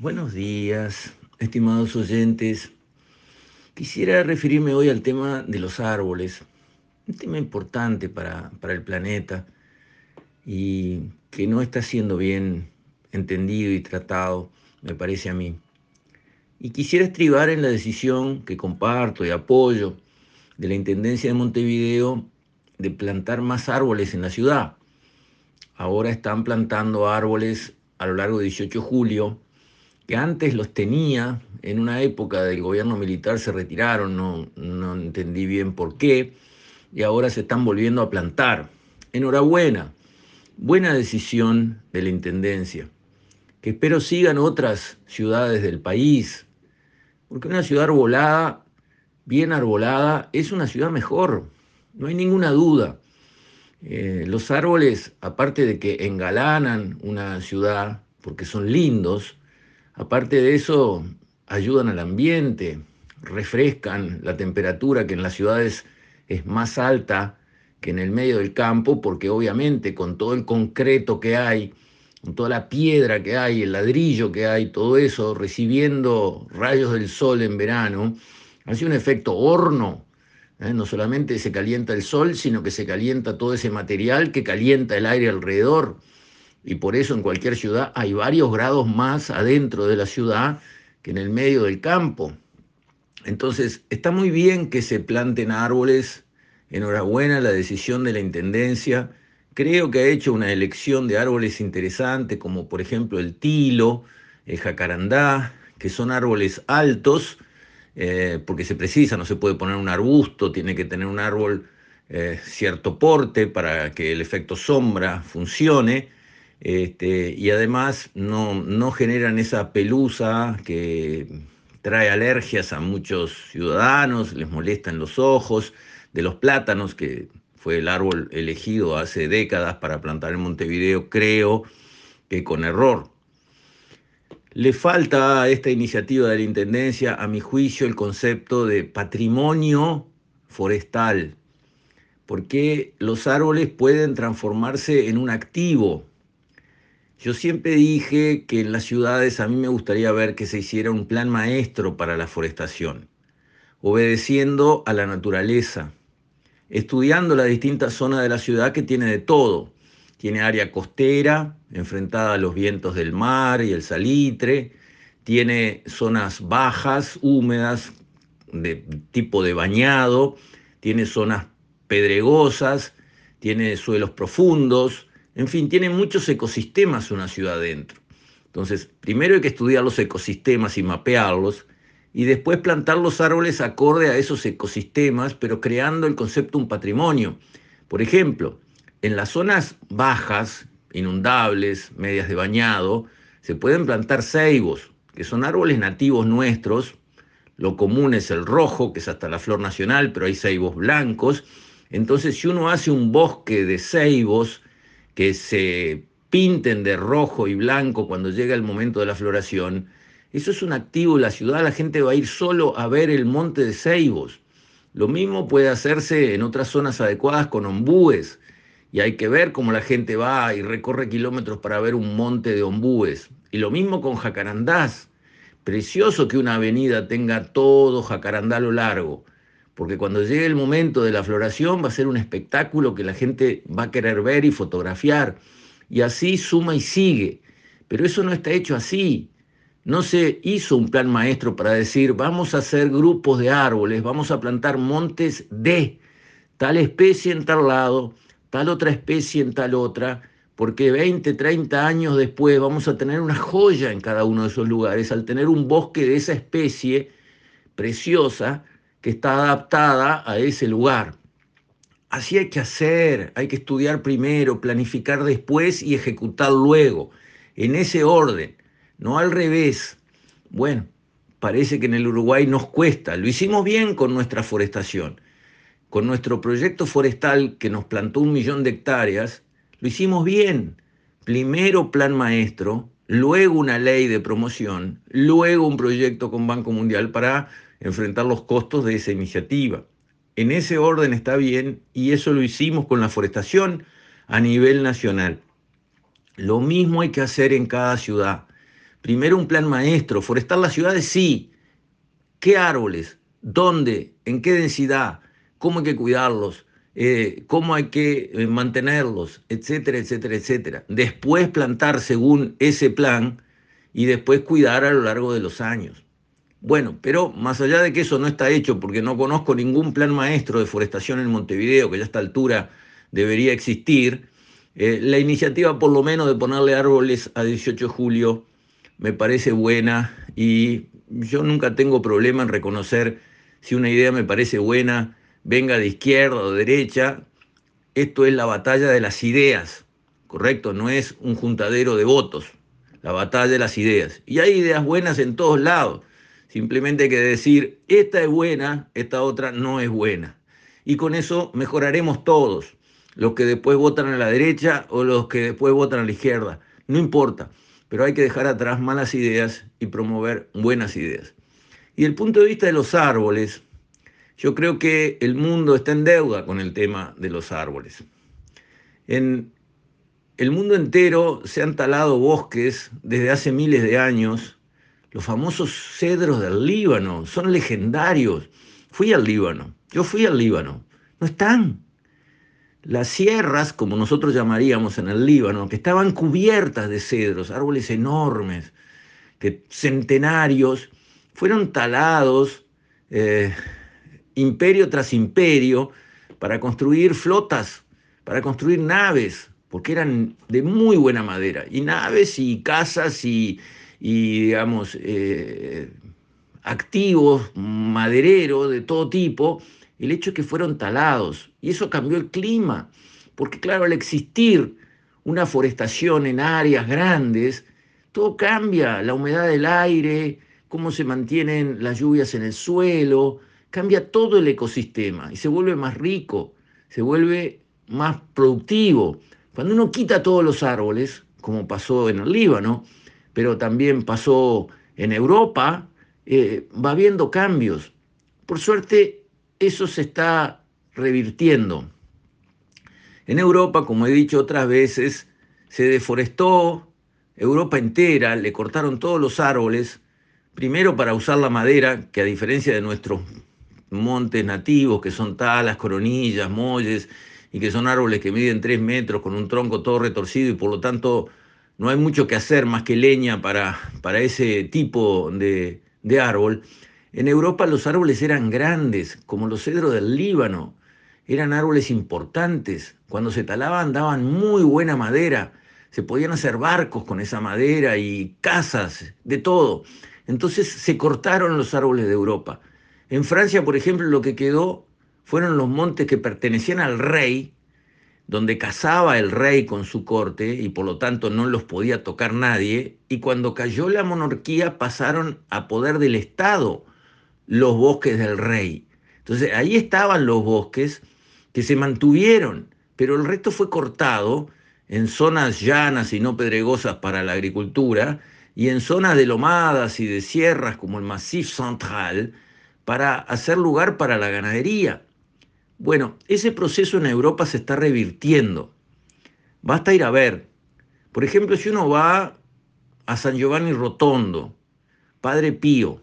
Buenos días, estimados oyentes. Quisiera referirme hoy al tema de los árboles, un tema importante para, para el planeta y que no está siendo bien entendido y tratado, me parece a mí. Y quisiera estribar en la decisión que comparto y apoyo de la Intendencia de Montevideo de plantar más árboles en la ciudad. Ahora están plantando árboles a lo largo de 18 de julio, que antes los tenía, en una época del gobierno militar se retiraron, no, no entendí bien por qué, y ahora se están volviendo a plantar. Enhorabuena, buena decisión de la Intendencia, que espero sigan otras ciudades del país, porque una ciudad arbolada, bien arbolada, es una ciudad mejor, no hay ninguna duda. Eh, los árboles, aparte de que engalanan una ciudad, porque son lindos, aparte de eso, ayudan al ambiente, refrescan la temperatura que en las ciudades es más alta que en el medio del campo, porque obviamente con todo el concreto que hay, con toda la piedra que hay, el ladrillo que hay, todo eso recibiendo rayos del sol en verano, hace un efecto horno ¿eh? No solamente se calienta el sol, sino que se calienta todo ese material que calienta el aire alrededor. Y por eso en cualquier ciudad hay varios grados más adentro de la ciudad que en el medio del campo. Entonces, está muy bien que se planten árboles. Enhorabuena la decisión de la Intendencia. Creo que ha hecho una elección de árboles interesantes, como por ejemplo el tilo, el jacarandá, que son árboles altos, eh, porque se precisa, no se puede poner un arbusto, tiene que tener un árbol eh, cierto porte para que el efecto sombra funcione. Este, y además no, no generan esa pelusa que trae alergias a muchos ciudadanos, les molesta en los ojos, de los plátanos, que fue el árbol elegido hace décadas para plantar en Montevideo, creo que con error. Le falta a esta iniciativa de la Intendencia, a mi juicio, el concepto de patrimonio forestal, porque los árboles pueden transformarse en un activo. Yo siempre dije que en las ciudades a mí me gustaría ver que se hiciera un plan maestro para la forestación, obedeciendo a la naturaleza, estudiando las distintas zonas de la ciudad que tiene de todo, tiene área costera, enfrentada a los vientos del mar y el salitre, tiene zonas bajas, húmedas, de tipo de bañado, tiene zonas pedregosas, tiene suelos profundos, en fin, tiene muchos ecosistemas una ciudad dentro. Entonces, primero hay que estudiar los ecosistemas y mapearlos, y después plantar los árboles acorde a esos ecosistemas, pero creando el concepto un patrimonio. Por ejemplo, en las zonas bajas, inundables, medias de bañado, se pueden plantar ceibos, que son árboles nativos nuestros. Lo común es el rojo, que es hasta la flor nacional, pero hay ceibos blancos. Entonces, si uno hace un bosque de ceibos que se pinten de rojo y blanco cuando llega el momento de la floración, eso es un activo de la ciudad, la gente va a ir solo a ver el monte de ceibos. Lo mismo puede hacerse en otras zonas adecuadas con ombúes y hay que ver cómo la gente va y recorre kilómetros para ver un monte de ombúes. Y lo mismo con jacarandás. Precioso que una avenida tenga todo jacarandá a lo largo, porque cuando llegue el momento de la floración va a ser un espectáculo que la gente va a querer ver y fotografiar. Y así suma y sigue. Pero eso no está hecho así. No se hizo un plan maestro para decir, vamos a hacer grupos de árboles, vamos a plantar montes de tal especie en tal lado, tal otra especie en tal otra, porque 20, 30 años después vamos a tener una joya en cada uno de esos lugares, al tener un bosque de esa especie preciosa que está adaptada a ese lugar. Así hay que hacer, hay que estudiar primero, planificar después y ejecutar luego, en ese orden, no al revés. Bueno, parece que en el Uruguay nos cuesta, lo hicimos bien con nuestra forestación con nuestro proyecto forestal que nos plantó un millón de hectáreas, lo hicimos bien. Primero plan maestro, luego una ley de promoción, luego un proyecto con Banco Mundial para enfrentar los costos de esa iniciativa. En ese orden está bien y eso lo hicimos con la forestación a nivel nacional. Lo mismo hay que hacer en cada ciudad. Primero un plan maestro, forestar las ciudades, sí. ¿Qué árboles? ¿Dónde? ¿En qué densidad? ¿Cómo hay que cuidarlos? Eh, ¿Cómo hay que eh, mantenerlos? Etcétera, etcétera, etcétera. Después plantar según ese plan y después cuidar a lo largo de los años. Bueno, pero más allá de que eso no está hecho, porque no conozco ningún plan maestro de forestación en Montevideo, que ya a esta altura debería existir, eh, la iniciativa por lo menos de ponerle árboles a 18 de julio me parece buena y yo nunca tengo problema en reconocer si una idea me parece buena, venga de izquierda o de derecha. Esto es la batalla de las ideas, ¿correcto? No es un juntadero de votos, la batalla de las ideas. Y hay ideas buenas en todos lados. Simplemente hay que decir, esta es buena, esta otra no es buena. Y con eso mejoraremos todos, los que después votan a la derecha o los que después votan a la izquierda. No importa, pero hay que dejar atrás malas ideas y promover buenas ideas. Y el punto de vista de los árboles, yo creo que el mundo está en deuda con el tema de los árboles. En el mundo entero se han talado bosques desde hace miles de años los famosos cedros del Líbano, son legendarios. Fui al Líbano, yo fui al Líbano, no están. Las sierras, como nosotros llamaríamos en el Líbano, que estaban cubiertas de cedros, árboles enormes, que centenarios, fueron talados eh, imperio tras imperio para construir flotas, para construir naves, porque eran de muy buena madera, y naves y casas y, digamos, eh, activos, madereros de todo tipo, el hecho es que fueron talados. Y eso cambió el clima, porque claro, al existir una forestación en áreas grandes, todo cambia, la humedad del aire, cómo se mantienen las lluvias en el suelo, cambia todo el ecosistema y se vuelve más rico, se vuelve más productivo. Cuando uno quita todos los árboles, como pasó en el Líbano, pero también pasó en Europa, eh, va habiendo cambios. Por suerte, eso se está revirtiendo. En Europa, como he dicho otras veces, se deforestó Europa entera, le cortaron todos los árboles, primero para usar la madera, que a diferencia de nuestros montes nativos, que son talas, coronillas, molles, y que son árboles que miden tres metros con un tronco todo retorcido y por lo tanto no hay mucho que hacer más que leña para, para ese tipo de, de árbol. En Europa los árboles eran grandes, como los cedros del Líbano. Eran árboles importantes. Cuando se talaban daban muy buena madera. Se podían hacer barcos con esa madera y casas, de todo. Entonces se cortaron los árboles de Europa. En Francia, por ejemplo, lo que quedó fueron los montes que pertenecían al rey, donde cazaba el rey con su corte y por lo tanto no los podía tocar nadie, y cuando cayó la monarquía pasaron a poder del Estado los bosques del rey. Entonces ahí estaban los bosques que se mantuvieron, pero el resto fue cortado en zonas llanas y no pedregosas para la agricultura y en zonas de lomadas y de sierras como el Massif Central para hacer lugar para la ganadería. Bueno, ese proceso en Europa se está revirtiendo. Basta ir a ver. Por ejemplo, si uno va a San Giovanni Rotondo, Padre Pío,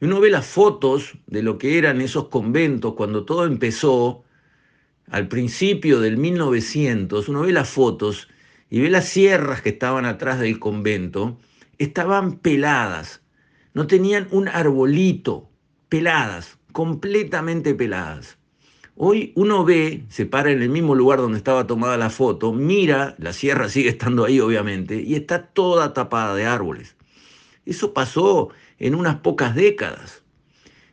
y uno ve las fotos de lo que eran esos conventos cuando todo empezó, al principio del 1900, uno ve las fotos y ve las sierras que estaban atrás del convento, estaban peladas, no tenían un arbolito, peladas, completamente peladas. Hoy uno ve, se para en el mismo lugar donde estaba tomada la foto, mira, la sierra sigue estando ahí obviamente, y está toda tapada de árboles. Eso pasó en unas pocas décadas.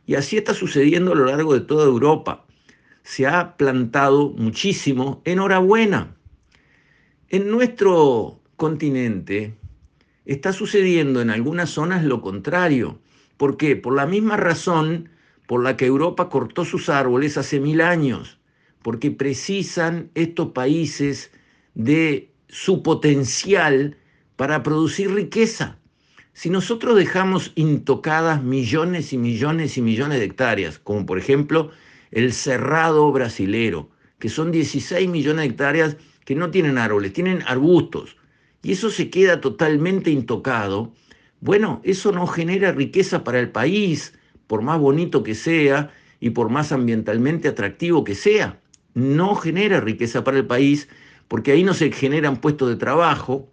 Y así está sucediendo a lo largo de toda Europa. Se ha plantado muchísimo, enhorabuena. En nuestro continente está sucediendo en algunas zonas lo contrario. ¿Por qué? Por la misma razón por la que Europa cortó sus árboles hace mil años, porque precisan estos países de su potencial para producir riqueza. Si nosotros dejamos intocadas millones y millones y millones de hectáreas, como por ejemplo el cerrado brasilero, que son 16 millones de hectáreas que no tienen árboles, tienen arbustos, y eso se queda totalmente intocado, Bueno, eso no genera riqueza para el país, por más bonito que sea y por más ambientalmente atractivo que sea. No genera riqueza para el país porque ahí no se generan puestos de trabajo,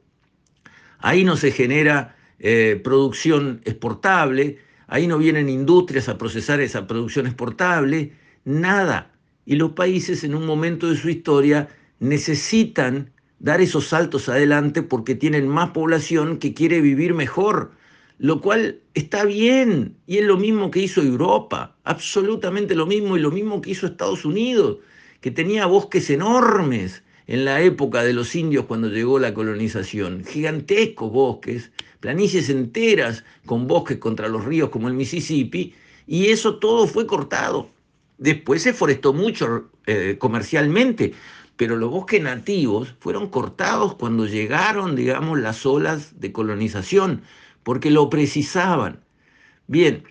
ahí no se genera eh, producción exportable, ahí no vienen industrias a procesar esa producción exportable, nada. Y los países en un momento de su historia necesitan dar esos saltos adelante porque tienen más población que quiere vivir mejor lo cual está bien, y es lo mismo que hizo Europa, absolutamente lo mismo, y lo mismo que hizo Estados Unidos, que tenía bosques enormes en la época de los indios cuando llegó la colonización, gigantescos bosques, planicies enteras con bosques contra los ríos como el Mississippi, y eso todo fue cortado. Después se forestó mucho eh, comercialmente, pero los bosques nativos fueron cortados cuando llegaron, digamos, las olas de colonización porque lo precisaban. Bien,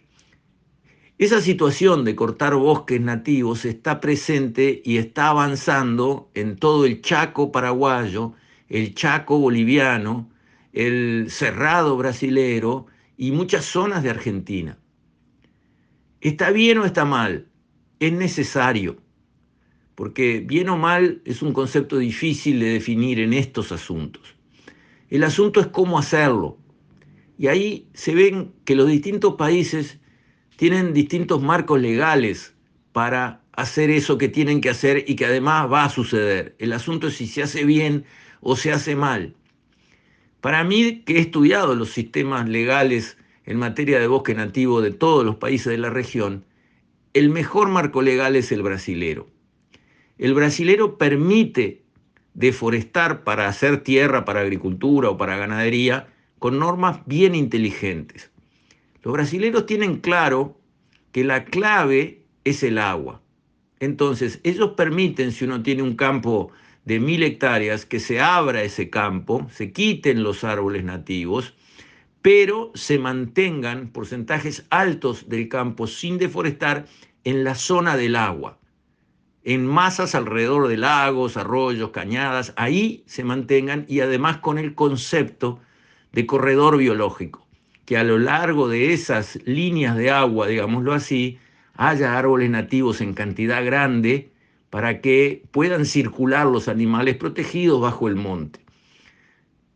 esa situación de cortar bosques nativos está presente y está avanzando en todo el Chaco paraguayo, el Chaco boliviano, el Cerrado brasilero y muchas zonas de Argentina. ¿Está bien o está mal? Es necesario, porque bien o mal es un concepto difícil de definir en estos asuntos. El asunto es cómo hacerlo. Y ahí se ven que los distintos países tienen distintos marcos legales para hacer eso que tienen que hacer y que además va a suceder. El asunto es si se hace bien o se hace mal. Para mí, que he estudiado los sistemas legales en materia de bosque nativo de todos los países de la región, el mejor marco legal es el brasilero. El brasilero permite deforestar para hacer tierra para agricultura o para ganadería con normas bien inteligentes. Los brasileños tienen claro que la clave es el agua. Entonces, ellos permiten, si uno tiene un campo de mil hectáreas, que se abra ese campo, se quiten los árboles nativos, pero se mantengan porcentajes altos del campo sin deforestar en la zona del agua, en masas alrededor de lagos, arroyos, cañadas, ahí se mantengan y además con el concepto de corredor biológico, que a lo largo de esas líneas de agua, digámoslo así, haya árboles nativos en cantidad grande para que puedan circular los animales protegidos bajo el monte.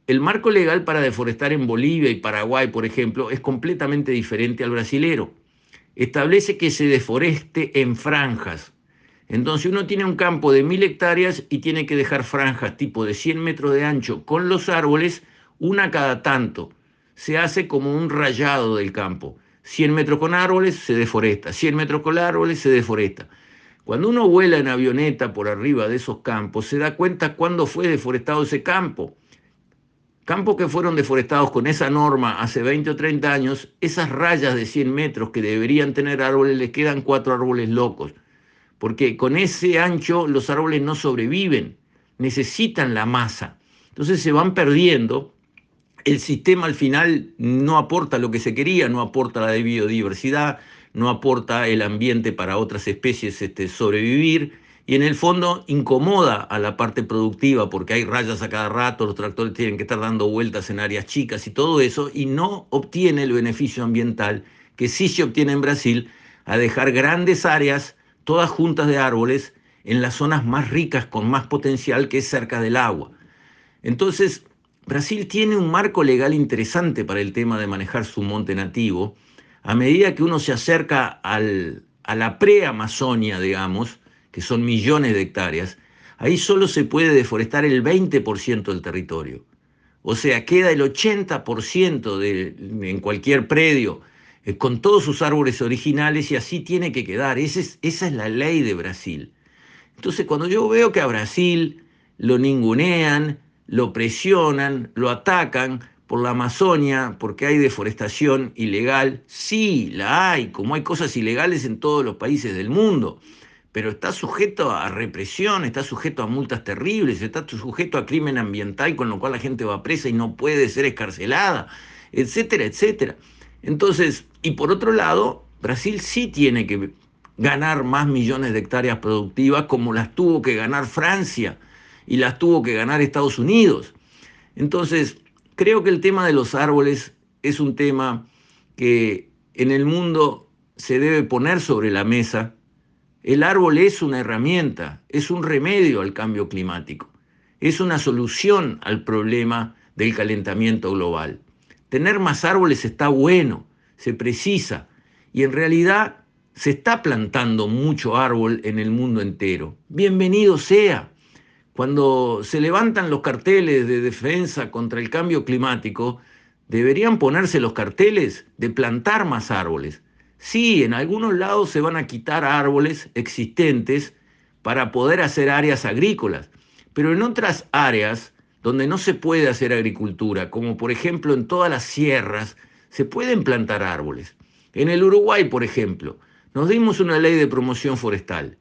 El marco legal para deforestar en Bolivia y Paraguay, por ejemplo, es completamente diferente al brasilero. Establece que se deforeste en franjas. Entonces uno tiene un campo de mil hectáreas y tiene que dejar franjas tipo de 100 metros de ancho con los árboles una cada tanto. Se hace como un rayado del campo. 100 metros con árboles se deforesta, 100 metros con árboles se deforesta. Cuando uno vuela en avioneta por arriba de esos campos, se da cuenta cuándo fue deforestado ese campo. Campos que fueron deforestados con esa norma hace 20 o 30 años, esas rayas de 100 metros que deberían tener árboles, les quedan cuatro árboles locos. Porque con ese ancho los árboles no sobreviven, necesitan la masa. Entonces se van perdiendo el sistema al final no aporta lo que se quería, no aporta la biodiversidad, no aporta el ambiente para otras especies este, sobrevivir y en el fondo incomoda a la parte productiva porque hay rayas a cada rato, los tractores tienen que estar dando vueltas en áreas chicas y todo eso y no obtiene el beneficio ambiental que sí se obtiene en Brasil a dejar grandes áreas todas juntas de árboles en las zonas más ricas con más potencial que es cerca del agua. Entonces, Brasil tiene un marco legal interesante para el tema de manejar su monte nativo. A medida que uno se acerca al, a la pre-Amazonia, digamos, que son millones de hectáreas, ahí solo se puede deforestar el 20% del territorio. O sea, queda el 80% de, en cualquier predio, eh, con todos sus árboles originales, y así tiene que quedar. esa es la ley de Brasil. Entonces, cuando yo veo que a Brasil lo ningunean, lo presionan, lo atacan por la Amazonia, porque hay deforestación ilegal. Sí, la hay, como hay cosas ilegales en todos los países del mundo, pero está sujeto a represión, está sujeto a multas terribles, está sujeto a crimen ambiental, con lo cual la gente va presa y no puede ser escarcelada, etcétera, etcétera. Entonces, y por otro lado, Brasil sí tiene que ganar más millones de hectáreas productivas como las tuvo que ganar Francia y las tuvo que ganar Estados Unidos. Entonces, creo que el tema de los árboles es un tema que en el mundo se debe poner sobre la mesa. El árbol es una herramienta, es un remedio al cambio climático, es una solución al problema del calentamiento global. Tener más árboles está bueno, se precisa, y en realidad se está plantando mucho árbol en el mundo entero. Bienvenido sea. Cuando se levantan los carteles de defensa contra el cambio climático, deberían ponerse los carteles de plantar más árboles. Sí, en algunos lados se van a quitar árboles existentes para poder hacer áreas agrícolas, pero en otras áreas donde no se puede hacer agricultura, como por ejemplo en todas las sierras, se pueden plantar árboles. En el Uruguay, por ejemplo, nos dimos una ley de promoción forestal,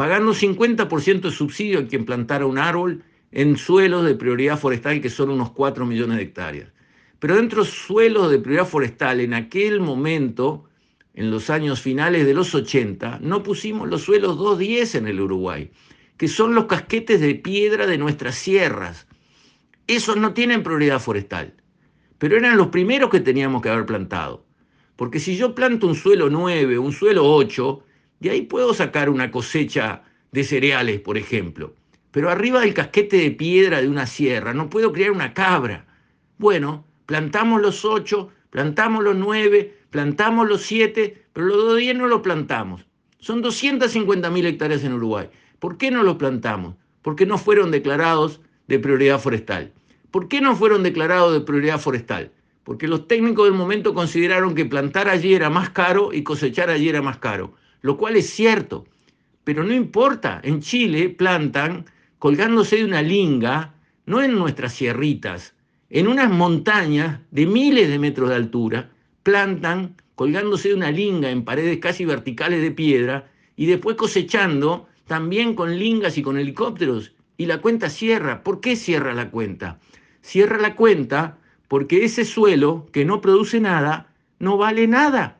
pagando 50% de subsidio a quien plantara un árbol en suelos de prioridad forestal, que son unos 4 millones de hectáreas. Pero dentro de suelos de prioridad forestal, en aquel momento, en los años finales de los 80, no pusimos los suelos 210 en el Uruguay, que son los casquetes de piedra de nuestras sierras. Esos no tienen prioridad forestal, pero eran los primeros que teníamos que haber plantado. Porque si yo planto un suelo 9, un suelo 8, de ahí puedo sacar una cosecha de cereales, por ejemplo. Pero arriba del casquete de piedra de una sierra no puedo crear una cabra. Bueno, plantamos los 8, plantamos los 9, plantamos los 7, pero los 10 no los plantamos. Son 250.000 hectáreas en Uruguay. ¿Por qué no los plantamos? Porque no fueron declarados de prioridad forestal. ¿Por qué no fueron declarados de prioridad forestal? porque los técnicos del momento consideraron que plantar allí era más caro y cosechar allí era más caro, lo cual es cierto, pero no importa, en Chile plantan colgándose de una linga, no en nuestras sierritas, en unas montañas de miles de metros de altura, plantan colgándose de una linga en paredes casi verticales de piedra y después cosechando también con lingas y con helicópteros. Y la cuenta cierra. ¿Por qué cierra la cuenta? Cierra la cuenta porque ese suelo que no produce nada no vale nada.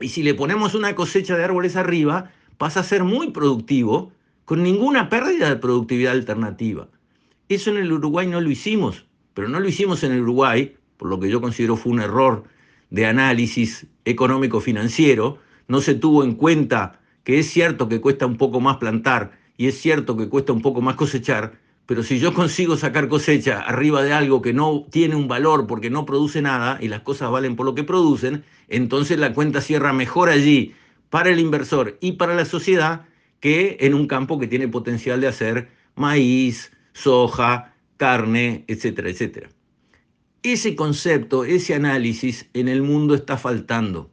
Y si le ponemos una cosecha de árboles arriba, pasa a ser muy productivo, con ninguna pérdida de productividad alternativa. Eso en el Uruguay no lo hicimos, pero no lo hicimos en el Uruguay, por lo que yo considero fue un error de análisis económico-financiero, no se tuvo en cuenta que es cierto que cuesta un poco más plantar y es cierto que cuesta un poco más cosechar, pero si yo consigo sacar cosecha arriba de algo que no tiene un valor porque no produce nada y las cosas valen por lo que producen, entonces la cuenta cierra mejor allí para el inversor y para la sociedad que en un campo que tiene potencial de hacer maíz, soja, carne, etcétera, etcétera. Ese concepto, ese análisis en el mundo está faltando.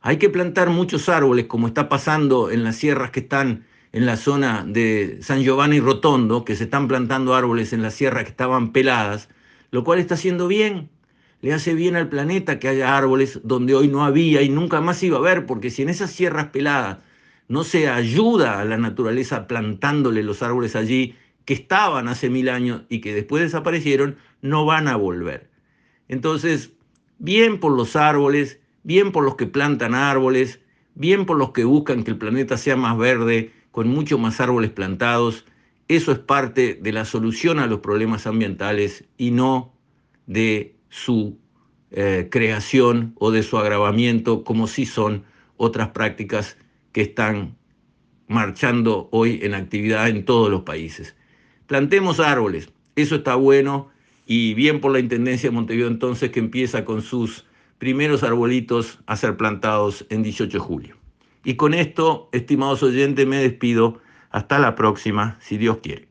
Hay que plantar muchos árboles como está pasando en las sierras que están en la zona de San Giovanni Rotondo, que se están plantando árboles en la sierra que estaban peladas, lo cual está haciendo bien. Le hace bien al planeta que haya árboles donde hoy no había y nunca más iba a haber, porque si en esas sierras peladas no se ayuda a la naturaleza plantándole los árboles allí que estaban hace mil años y que después desaparecieron, no van a volver. Entonces, bien por los árboles, bien por los que plantan árboles, bien por los que buscan que el planeta sea más verde, con mucho más árboles plantados. Eso es parte de la solución a los problemas ambientales y no de su eh, creación o de su agravamiento, como sí son otras prácticas que están marchando hoy en actividad en todos los países. Plantemos árboles, eso está bueno y bien por la Intendencia de Montevideo entonces que empieza con sus primeros arbolitos a ser plantados en 18 de julio. Y con esto, estimados oyentes, me despido. Hasta la próxima, si Dios quiere.